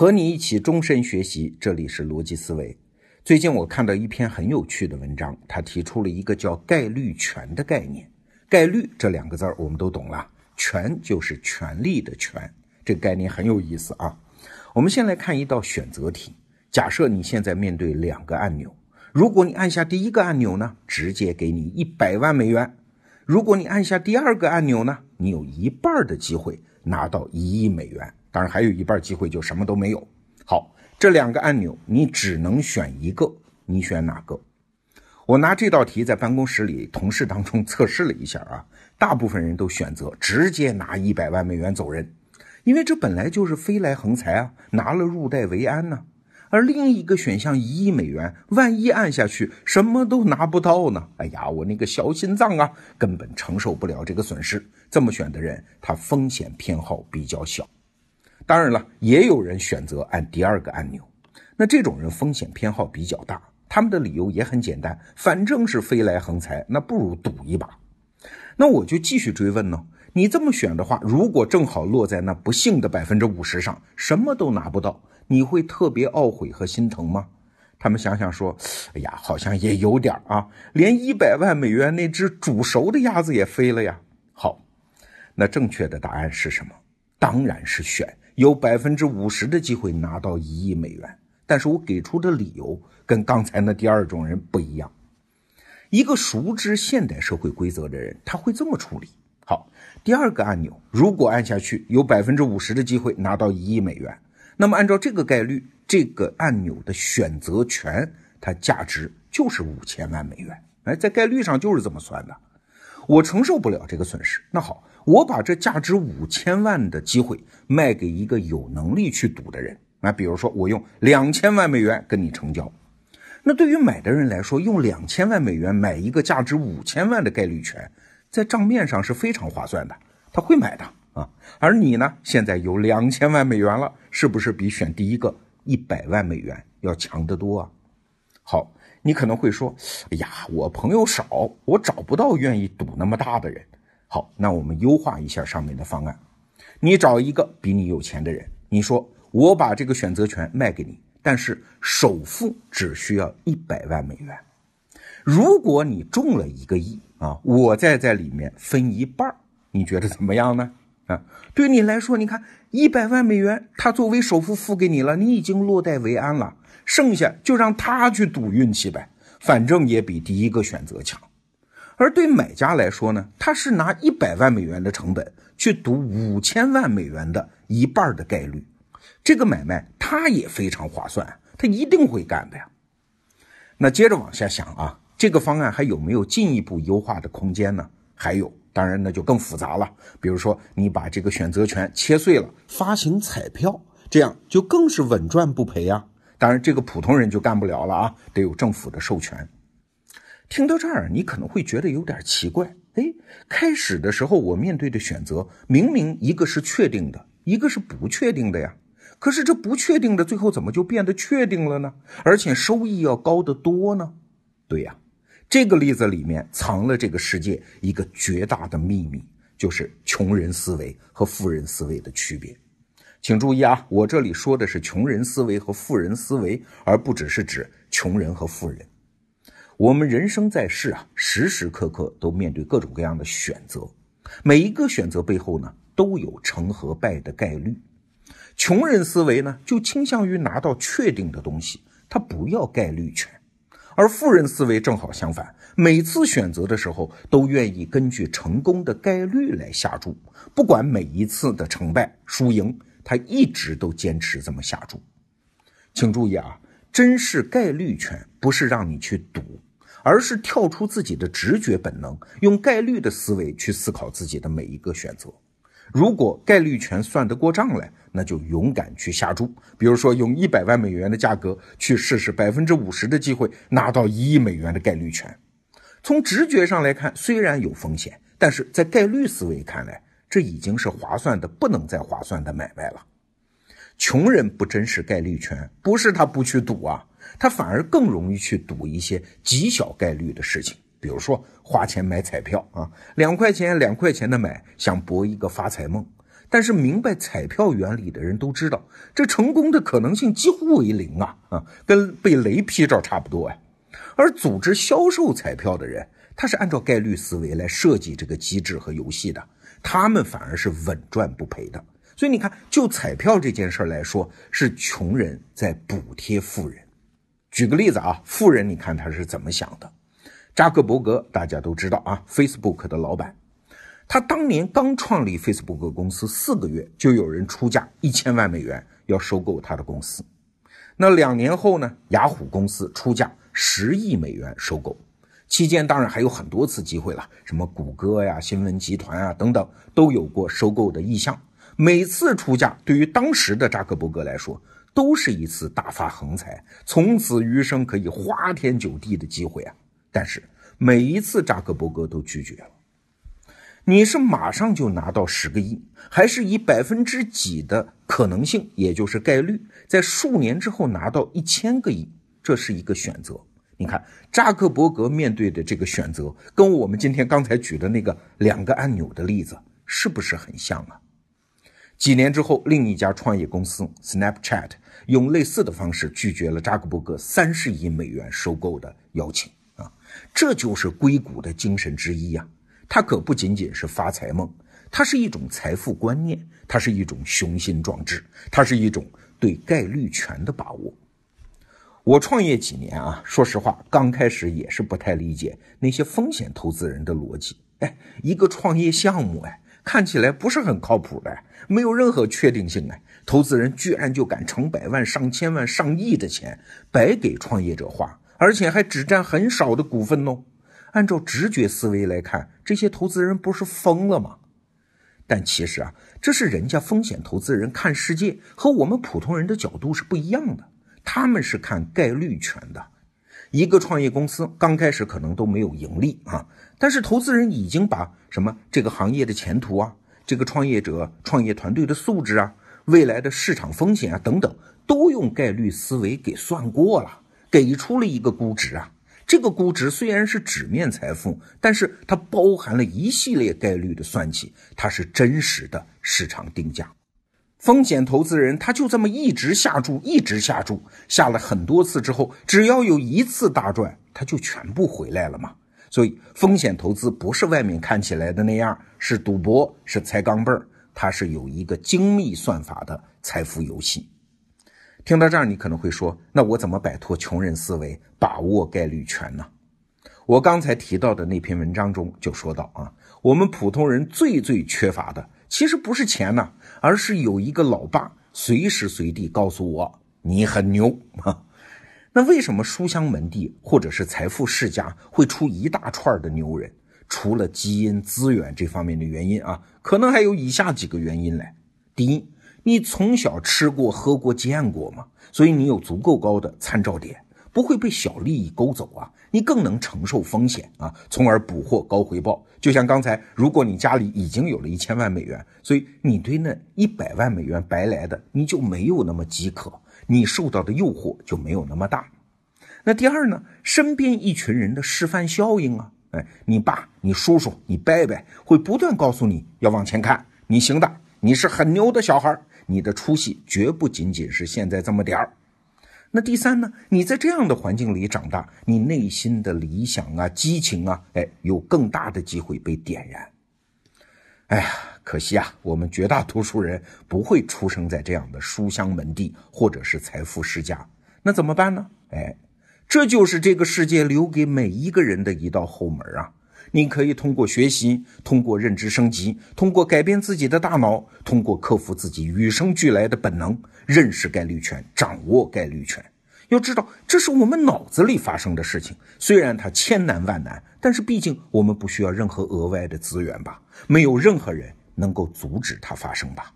和你一起终身学习，这里是逻辑思维。最近我看到一篇很有趣的文章，他提出了一个叫概率权的概念。概率这两个字儿我们都懂了，权就是权力的权，这个概念很有意思啊。我们先来看一道选择题，假设你现在面对两个按钮，如果你按下第一个按钮呢，直接给你一百万美元；如果你按下第二个按钮呢，你有一半的机会拿到一亿美元。当然还有一半机会就什么都没有。好，这两个按钮你只能选一个，你选哪个？我拿这道题在办公室里同事当中测试了一下啊，大部分人都选择直接拿一百万美元走人，因为这本来就是飞来横财啊，拿了入袋为安呢。而另一个选项一亿美元，万一按下去什么都拿不到呢？哎呀，我那个小心脏啊，根本承受不了这个损失。这么选的人，他风险偏好比较小。当然了，也有人选择按第二个按钮，那这种人风险偏好比较大。他们的理由也很简单，反正是飞来横财，那不如赌一把。那我就继续追问呢，你这么选的话，如果正好落在那不幸的百分之五十上，什么都拿不到，你会特别懊悔和心疼吗？他们想想说，哎呀，好像也有点啊，连一百万美元那只煮熟的鸭子也飞了呀。好，那正确的答案是什么？当然是选。有百分之五十的机会拿到一亿美元，但是我给出的理由跟刚才那第二种人不一样。一个熟知现代社会规则的人，他会这么处理：好，第二个按钮如果按下去，有百分之五十的机会拿到一亿美元，那么按照这个概率，这个按钮的选择权它价值就是五千万美元。哎，在概率上就是这么算的。我承受不了这个损失，那好。我把这价值五千万的机会卖给一个有能力去赌的人啊，比如说我用两千万美元跟你成交，那对于买的人来说，用两千万美元买一个价值五千万的概率权，在账面上是非常划算的，他会买的啊。而你呢，现在有两千万美元了，是不是比选第一个一百万美元要强得多啊？好，你可能会说，哎呀，我朋友少，我找不到愿意赌那么大的人。好，那我们优化一下上面的方案。你找一个比你有钱的人，你说我把这个选择权卖给你，但是首付只需要一百万美元。如果你中了一个亿啊，我再在里面分一半你觉得怎么样呢？啊，对你来说，你看一百万美元，他作为首付付给你了，你已经落袋为安了，剩下就让他去赌运气呗，反正也比第一个选择强。而对买家来说呢，他是拿一百万美元的成本去赌五千万美元的一半的概率，这个买卖他也非常划算，他一定会干的呀。那接着往下想啊，这个方案还有没有进一步优化的空间呢？还有，当然那就更复杂了。比如说，你把这个选择权切碎了，发行彩票，这样就更是稳赚不赔啊。当然，这个普通人就干不了了啊，得有政府的授权。听到这儿，你可能会觉得有点奇怪。哎，开始的时候我面对的选择明明一个是确定的，一个是不确定的呀。可是这不确定的最后怎么就变得确定了呢？而且收益要高得多呢？对呀，这个例子里面藏了这个世界一个绝大的秘密，就是穷人思维和富人思维的区别。请注意啊，我这里说的是穷人思维和富人思维，而不只是指穷人和富人。我们人生在世啊，时时刻刻都面对各种各样的选择，每一个选择背后呢，都有成和败的概率。穷人思维呢，就倾向于拿到确定的东西，他不要概率权；而富人思维正好相反，每次选择的时候都愿意根据成功的概率来下注，不管每一次的成败输赢，他一直都坚持这么下注。请注意啊，真是概率权，不是让你去赌。而是跳出自己的直觉本能，用概率的思维去思考自己的每一个选择。如果概率全算得过账来，那就勇敢去下注。比如说，用一百万美元的价格去试试百分之五十的机会拿到一亿美元的概率权。从直觉上来看，虽然有风险，但是在概率思维看来，这已经是划算的不能再划算的买卖了。穷人不珍视概率权，不是他不去赌啊。他反而更容易去赌一些极小概率的事情，比如说花钱买彩票啊，两块钱两块钱的买，想博一个发财梦。但是明白彩票原理的人都知道，这成功的可能性几乎为零啊啊，跟被雷劈着差不多啊。而组织销售彩票的人，他是按照概率思维来设计这个机制和游戏的，他们反而是稳赚不赔的。所以你看，就彩票这件事儿来说，是穷人在补贴富人。举个例子啊，富人你看他是怎么想的？扎克伯格大家都知道啊，Facebook 的老板，他当年刚创立 Facebook 公司四个月，就有人出价一千万美元要收购他的公司。那两年后呢，雅虎公司出价十亿美元收购，期间当然还有很多次机会了，什么谷歌呀、新闻集团啊等等都有过收购的意向。每次出价，对于当时的扎克伯格来说，都是一次大发横财、从此余生可以花天酒地的机会啊！但是每一次扎克伯格都拒绝了。你是马上就拿到十个亿，还是以百分之几的可能性，也就是概率，在数年之后拿到一千个亿？这是一个选择。你看，扎克伯格面对的这个选择，跟我们今天刚才举的那个两个按钮的例子，是不是很像啊？几年之后，另一家创业公司 Snapchat 用类似的方式拒绝了扎克伯格三十亿美元收购的邀请！这就是硅谷的精神之一呀！它可不仅仅是发财梦，它是一种财富观念，它是一种雄心壮志，它是一种对概率权的把握。我创业几年啊，说实话，刚开始也是不太理解那些风险投资人的逻辑。哎，一个创业项目，哎。看起来不是很靠谱的，没有任何确定性哎，投资人居然就敢成百万、上千万、上亿的钱白给创业者花，而且还只占很少的股份哦。按照直觉思维来看，这些投资人不是疯了吗？但其实啊，这是人家风险投资人看世界和我们普通人的角度是不一样的，他们是看概率权的。一个创业公司刚开始可能都没有盈利啊，但是投资人已经把什么这个行业的前途啊，这个创业者创业团队的素质啊，未来的市场风险啊等等，都用概率思维给算过了，给出了一个估值啊。这个估值虽然是纸面财富，但是它包含了一系列概率的算计，它是真实的市场定价。风险投资人他就这么一直下注，一直下注，下了很多次之后，只要有一次大赚，他就全部回来了嘛。所以风险投资不是外面看起来的那样，是赌博，是踩钢镚儿，它是有一个精密算法的财富游戏。听到这儿，你可能会说，那我怎么摆脱穷人思维，把握概率权呢？我刚才提到的那篇文章中就说到啊，我们普通人最最缺乏的。其实不是钱呐，而是有一个老爸随时随地告诉我你很牛啊。那为什么书香门第或者是财富世家会出一大串的牛人？除了基因资源这方面的原因啊，可能还有以下几个原因来。第一，你从小吃过、喝过、见过嘛，所以你有足够高的参照点。不会被小利益勾走啊，你更能承受风险啊，从而捕获高回报。就像刚才，如果你家里已经有了一千万美元，所以你对那一百万美元白来的，你就没有那么饥渴，你受到的诱惑就没有那么大。那第二呢，身边一群人的示范效应啊，哎，你爸、你叔叔、你伯伯会不断告诉你要往前看，你行的，你是很牛的小孩，你的出息绝不仅仅是现在这么点儿。那第三呢？你在这样的环境里长大，你内心的理想啊、激情啊，哎，有更大的机会被点燃。哎呀，可惜啊，我们绝大多数人不会出生在这样的书香门第，或者是财富世家。那怎么办呢？哎，这就是这个世界留给每一个人的一道后门啊！你可以通过学习，通过认知升级，通过改变自己的大脑，通过克服自己与生俱来的本能，认识概率权，掌握概率权。要知道，这是我们脑子里发生的事情。虽然它千难万难，但是毕竟我们不需要任何额外的资源吧？没有任何人能够阻止它发生吧？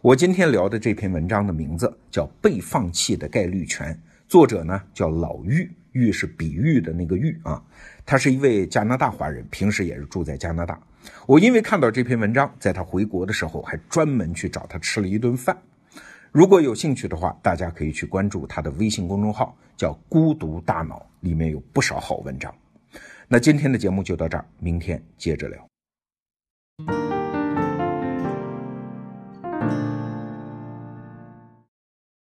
我今天聊的这篇文章的名字叫《被放弃的概率权》，作者呢叫老玉，玉是比喻的那个玉啊。他是一位加拿大华人，平时也是住在加拿大。我因为看到这篇文章，在他回国的时候，还专门去找他吃了一顿饭。如果有兴趣的话，大家可以去关注他的微信公众号，叫“孤独大脑”，里面有不少好文章。那今天的节目就到这儿，明天接着聊。